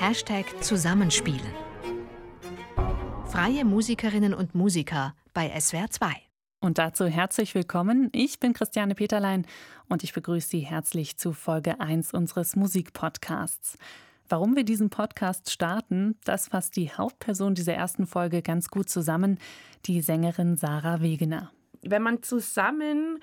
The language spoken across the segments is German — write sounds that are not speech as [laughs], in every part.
Hashtag Zusammenspielen. Freie Musikerinnen und Musiker bei SWR 2. Und dazu herzlich willkommen. Ich bin Christiane Peterlein und ich begrüße Sie herzlich zu Folge 1 unseres Musikpodcasts. Warum wir diesen Podcast starten, das fasst die Hauptperson dieser ersten Folge ganz gut zusammen, die Sängerin Sarah Wegener. Wenn man zusammen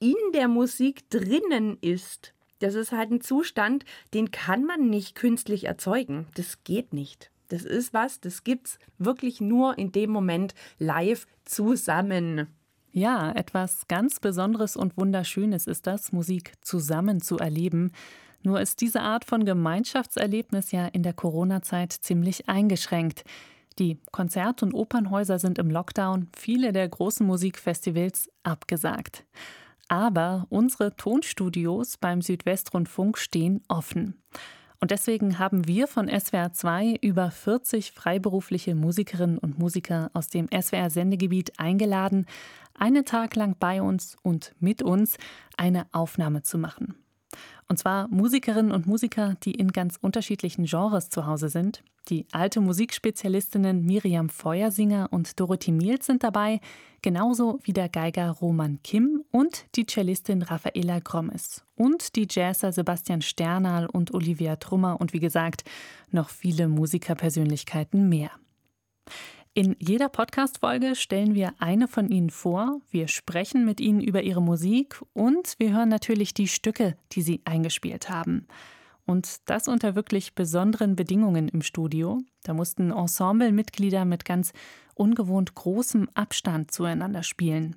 in der Musik drinnen ist, das ist halt ein Zustand, den kann man nicht künstlich erzeugen. Das geht nicht. Das ist was, das gibt's wirklich nur in dem Moment live zusammen. Ja, etwas ganz Besonderes und Wunderschönes ist das, Musik zusammen zu erleben. Nur ist diese Art von Gemeinschaftserlebnis ja in der Corona-Zeit ziemlich eingeschränkt. Die Konzert- und Opernhäuser sind im Lockdown, viele der großen Musikfestivals abgesagt. Aber unsere Tonstudios beim Südwestrundfunk stehen offen. Und deswegen haben wir von SWR 2 über 40 freiberufliche Musikerinnen und Musiker aus dem SWR-Sendegebiet eingeladen, einen Tag lang bei uns und mit uns eine Aufnahme zu machen. Und zwar Musikerinnen und Musiker, die in ganz unterschiedlichen Genres zu Hause sind. Die alte Musikspezialistinnen Miriam Feuersinger und Dorothy Miels sind dabei, genauso wie der Geiger Roman Kim und die Cellistin Raffaela Grommes und die Jazzer Sebastian Sternal und Olivia Trummer und wie gesagt noch viele Musikerpersönlichkeiten mehr. In jeder Podcast-Folge stellen wir eine von Ihnen vor, wir sprechen mit Ihnen über Ihre Musik und wir hören natürlich die Stücke, die Sie eingespielt haben. Und das unter wirklich besonderen Bedingungen im Studio. Da mussten Ensemblemitglieder mit ganz ungewohnt großem Abstand zueinander spielen.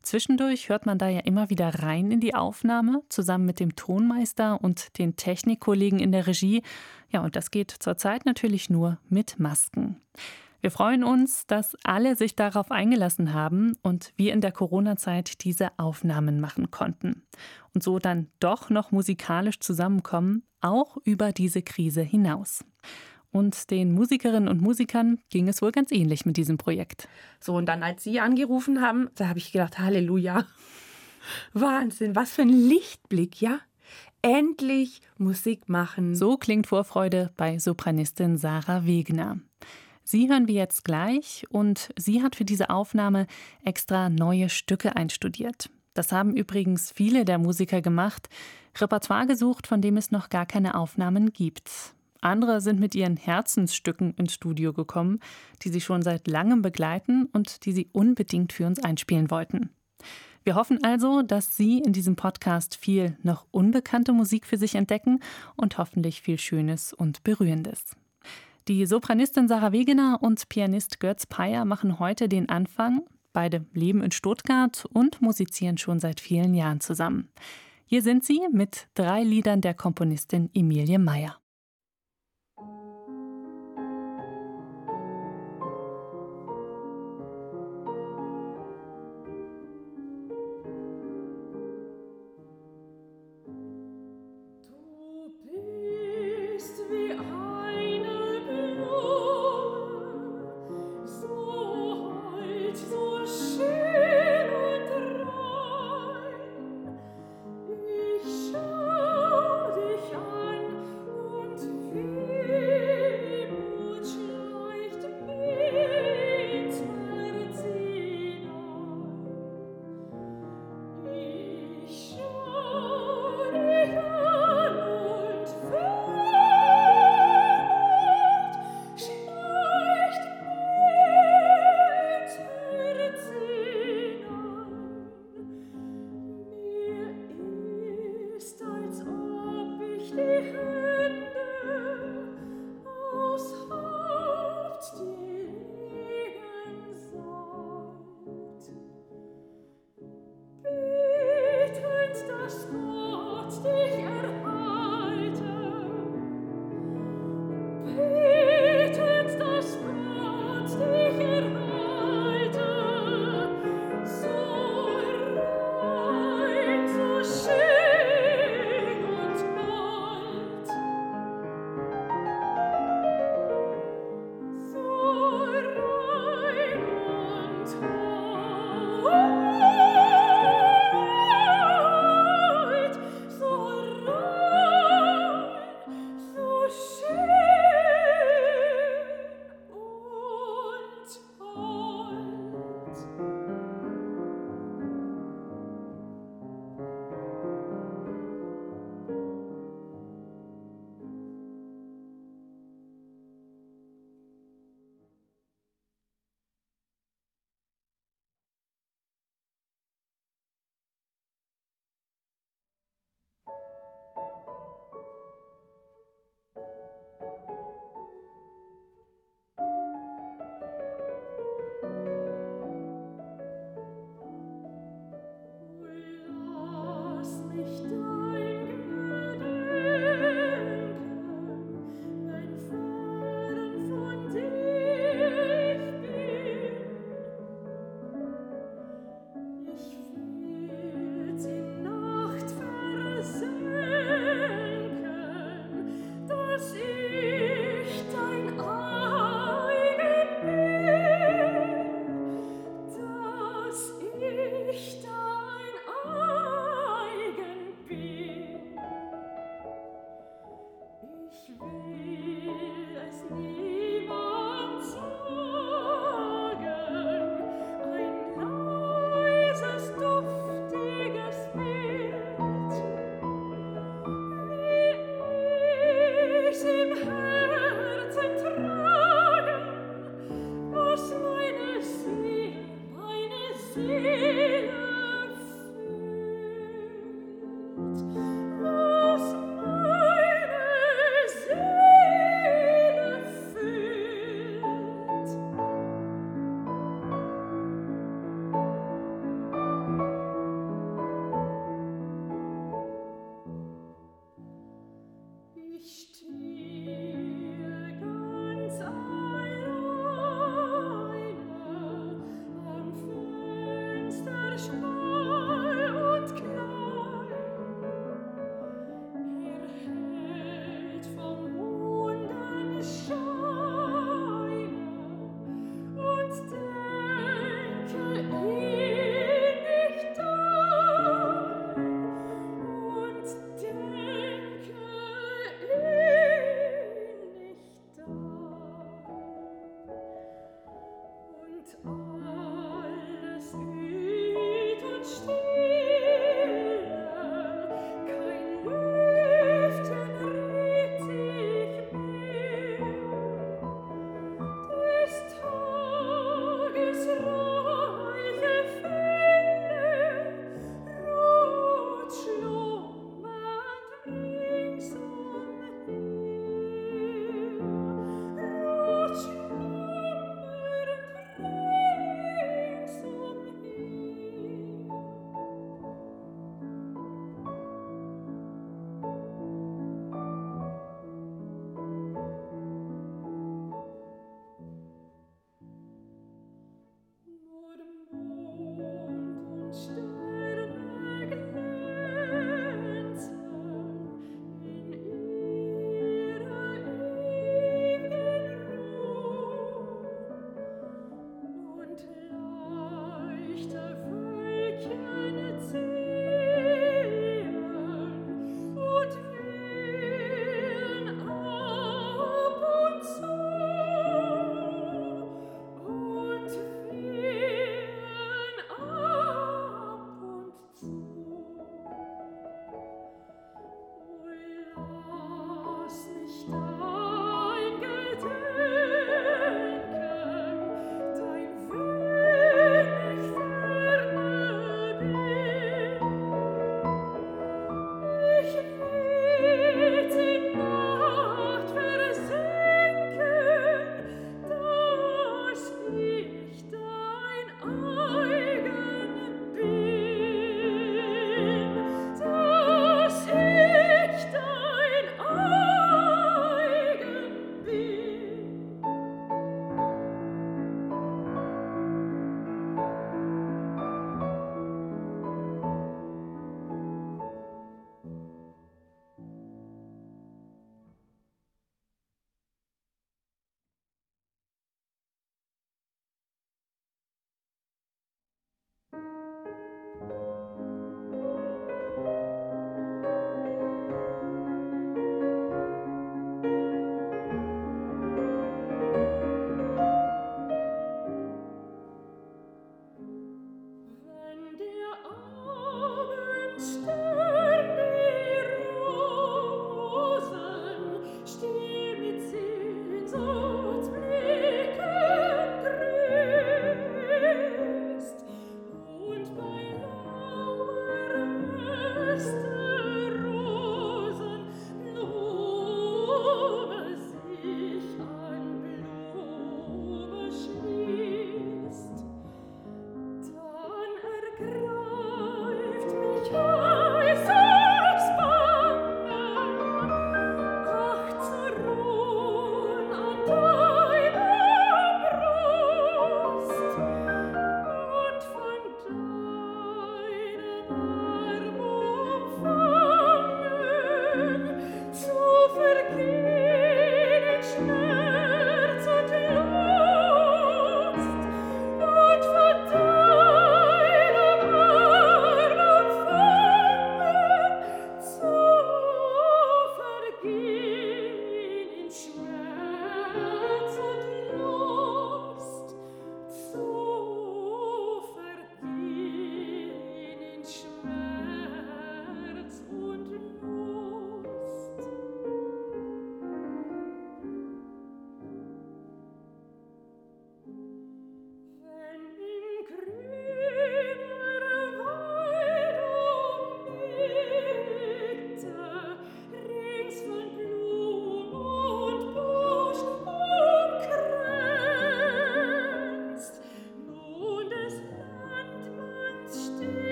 Zwischendurch hört man da ja immer wieder rein in die Aufnahme, zusammen mit dem Tonmeister und den Technikkollegen in der Regie. Ja, und das geht zurzeit natürlich nur mit Masken. Wir freuen uns, dass alle sich darauf eingelassen haben und wir in der Corona-Zeit diese Aufnahmen machen konnten. Und so dann doch noch musikalisch zusammenkommen, auch über diese Krise hinaus. Und den Musikerinnen und Musikern ging es wohl ganz ähnlich mit diesem Projekt. So, und dann, als Sie angerufen haben, da habe ich gedacht, Halleluja. [laughs] Wahnsinn, was für ein Lichtblick, ja? Endlich Musik machen. So klingt Vorfreude bei Sopranistin Sarah Wegner. Sie hören wir jetzt gleich und sie hat für diese Aufnahme extra neue Stücke einstudiert. Das haben übrigens viele der Musiker gemacht, Repertoire gesucht, von dem es noch gar keine Aufnahmen gibt. Andere sind mit ihren Herzensstücken ins Studio gekommen, die sie schon seit langem begleiten und die sie unbedingt für uns einspielen wollten. Wir hoffen also, dass Sie in diesem Podcast viel noch unbekannte Musik für sich entdecken und hoffentlich viel Schönes und Berührendes. Die Sopranistin Sarah Wegener und Pianist Götz Peyer machen heute den Anfang. Beide leben in Stuttgart und musizieren schon seit vielen Jahren zusammen. Hier sind sie mit drei Liedern der Komponistin Emilie Meyer.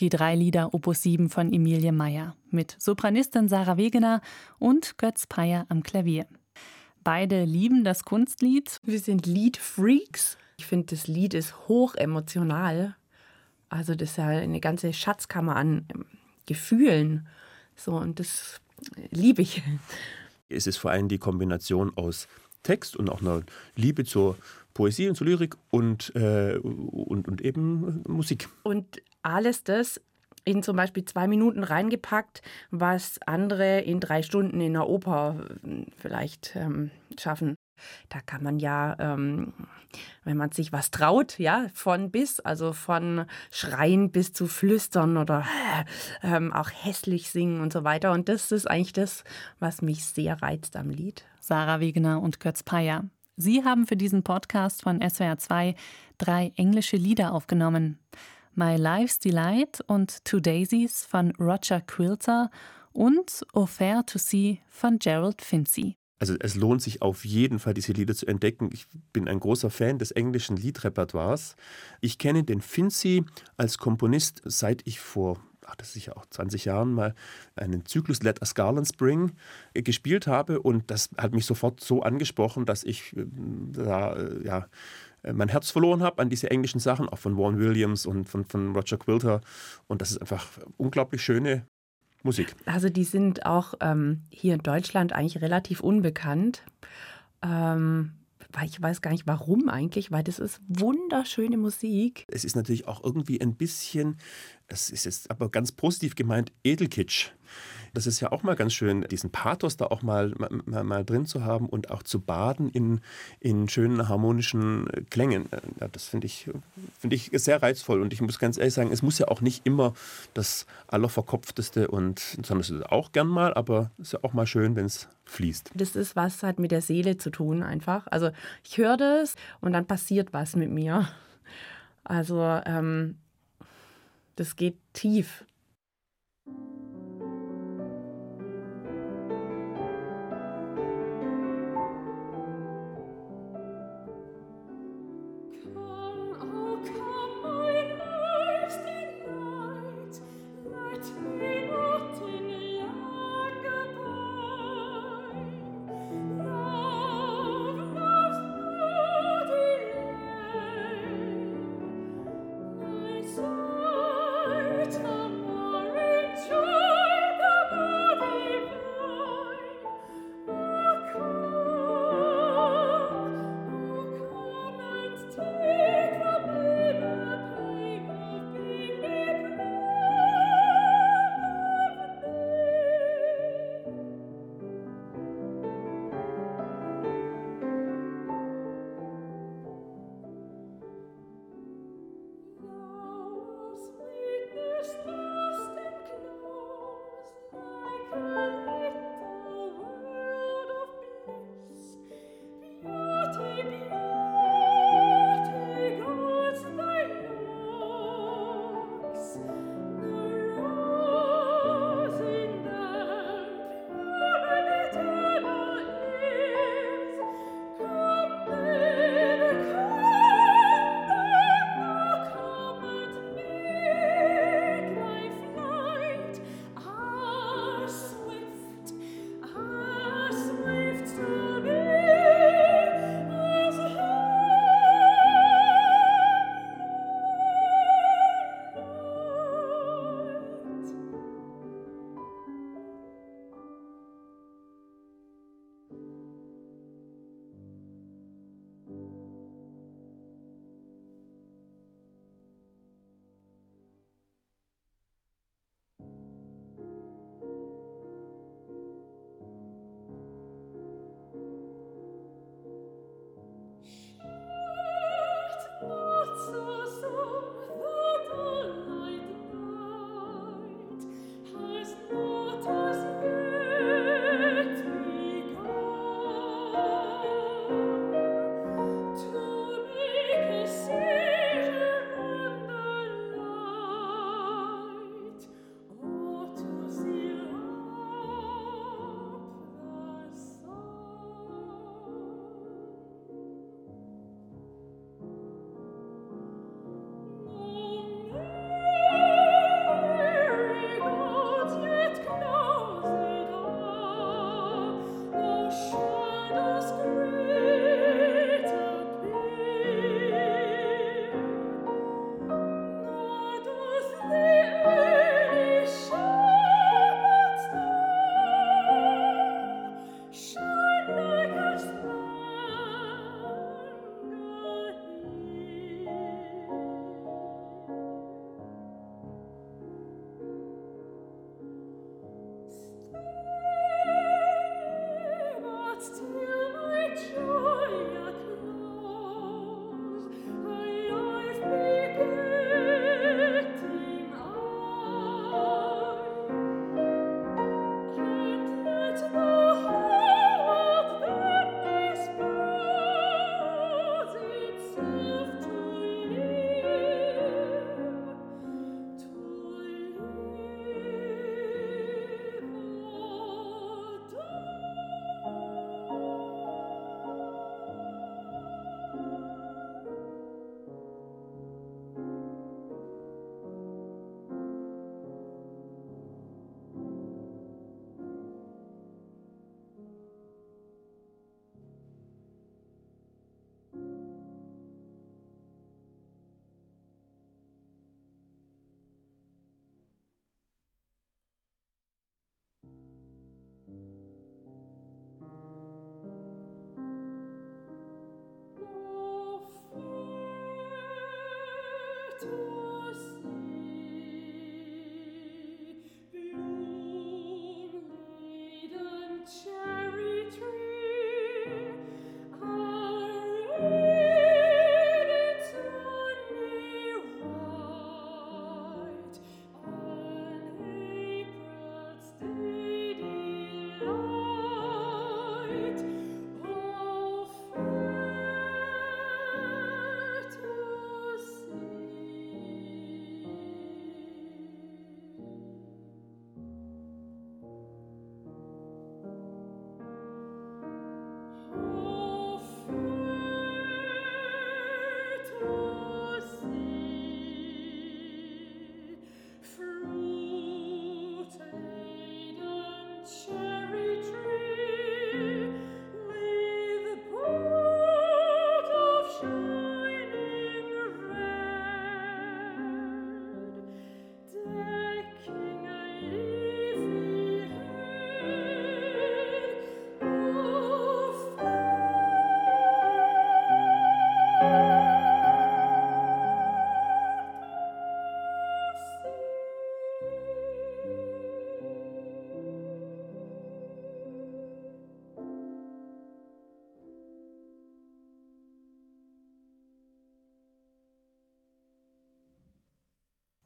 Die drei Lieder Opus 7 von Emilie Meyer mit Sopranistin Sarah Wegener und Götz Peyer am Klavier. Beide lieben das Kunstlied. Wir sind Liedfreaks. Ich finde, das Lied ist hoch emotional. Also das ist ja eine ganze Schatzkammer an ähm, Gefühlen. So, und das liebe ich. Es ist vor allem die Kombination aus Text und auch einer Liebe zur Poesie und zur Lyrik und, äh, und, und eben Musik. Und alles das in zum Beispiel zwei Minuten reingepackt, was andere in drei Stunden in der Oper äh, vielleicht ähm, schaffen. Da kann man ja, ähm, wenn man sich was traut, ja, von bis, also von Schreien bis zu Flüstern oder äh, ähm, auch hässlich singen und so weiter. Und das ist eigentlich das, was mich sehr reizt am Lied. Sarah Wegener und Götz Peyer. Sie haben für diesen Podcast von SWR 2 drei englische Lieder aufgenommen. My Life's Delight und Two Daisies von Roger Quilter und Au Fair to See von Gerald Finzi. Also es lohnt sich auf jeden Fall, diese Lieder zu entdecken. Ich bin ein großer Fan des englischen Liedrepertoires. Ich kenne den Finzi als Komponist, seit ich vor ach, das ist ja auch 20 Jahren mal einen Zyklus Let Us Garlands Bring äh, gespielt habe und das hat mich sofort so angesprochen, dass ich äh, da äh, ja mein Herz verloren habe an diese englischen Sachen, auch von Vaughan Williams und von, von Roger Quilter. Und das ist einfach unglaublich schöne Musik. Also die sind auch ähm, hier in Deutschland eigentlich relativ unbekannt. Ähm, ich weiß gar nicht warum eigentlich, weil das ist wunderschöne Musik. Es ist natürlich auch irgendwie ein bisschen, es ist jetzt aber ganz positiv gemeint, Edelkitsch. Das ist ja auch mal ganz schön, diesen Pathos da auch mal, mal, mal drin zu haben und auch zu baden in, in schönen harmonischen Klängen. Ja, das finde ich, find ich sehr reizvoll. Und ich muss ganz ehrlich sagen, es muss ja auch nicht immer das Allerverkopfteste und, sondern es ist auch gern mal, aber es ist ja auch mal schön, wenn es fließt. Das ist was hat mit der Seele zu tun einfach. Also ich höre das und dann passiert was mit mir. Also ähm, das geht tief.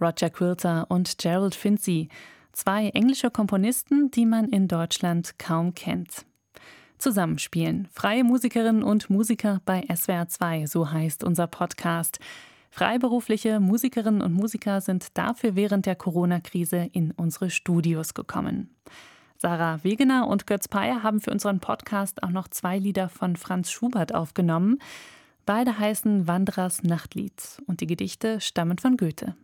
Roger Quilter und Gerald Finzi, zwei englische Komponisten, die man in Deutschland kaum kennt. Zusammenspielen. Freie Musikerinnen und Musiker bei SWR 2, so heißt unser Podcast. Freiberufliche Musikerinnen und Musiker sind dafür während der Corona-Krise in unsere Studios gekommen. Sarah Wegener und Götz Peyer haben für unseren Podcast auch noch zwei Lieder von Franz Schubert aufgenommen. Beide heißen Wanderers Nachtlied und die Gedichte stammen von Goethe.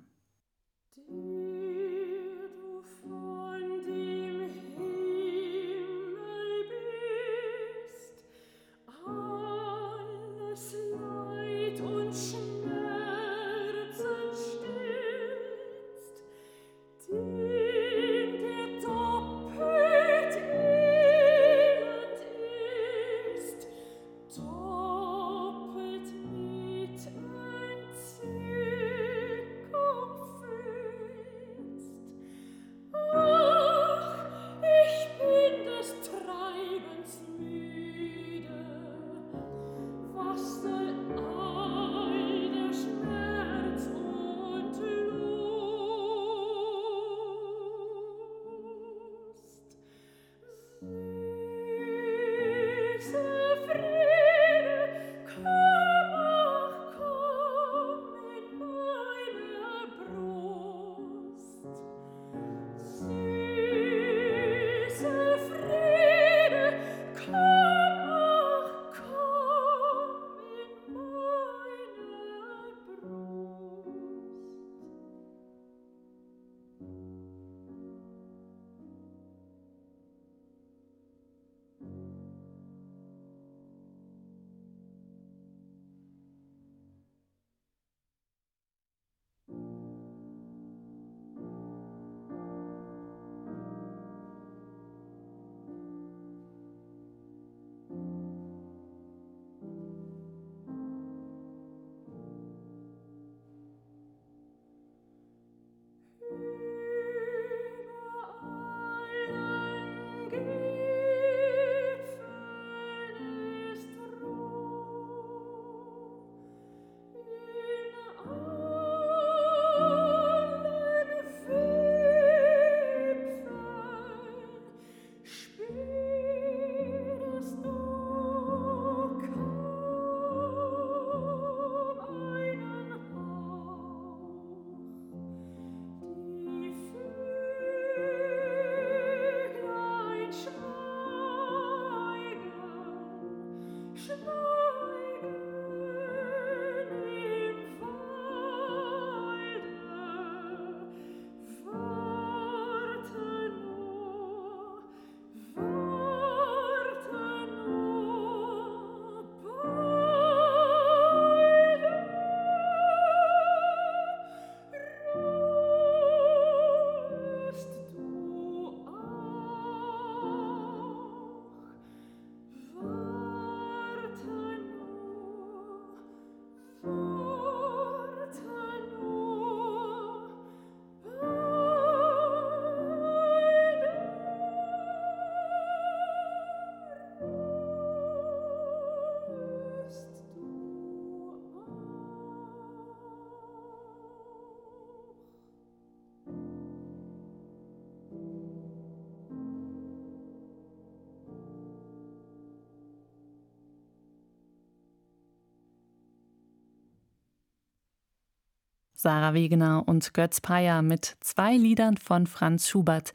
Sarah Wegener und Götz Peyer mit zwei Liedern von Franz Schubert.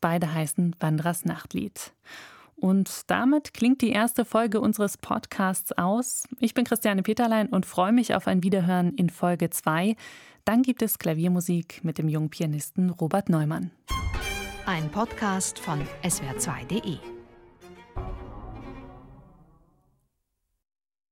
Beide heißen Wanderers Nachtlied. Und damit klingt die erste Folge unseres Podcasts aus. Ich bin Christiane Peterlein und freue mich auf ein Wiederhören in Folge 2. Dann gibt es Klaviermusik mit dem jungen Pianisten Robert Neumann. Ein Podcast von swr2.de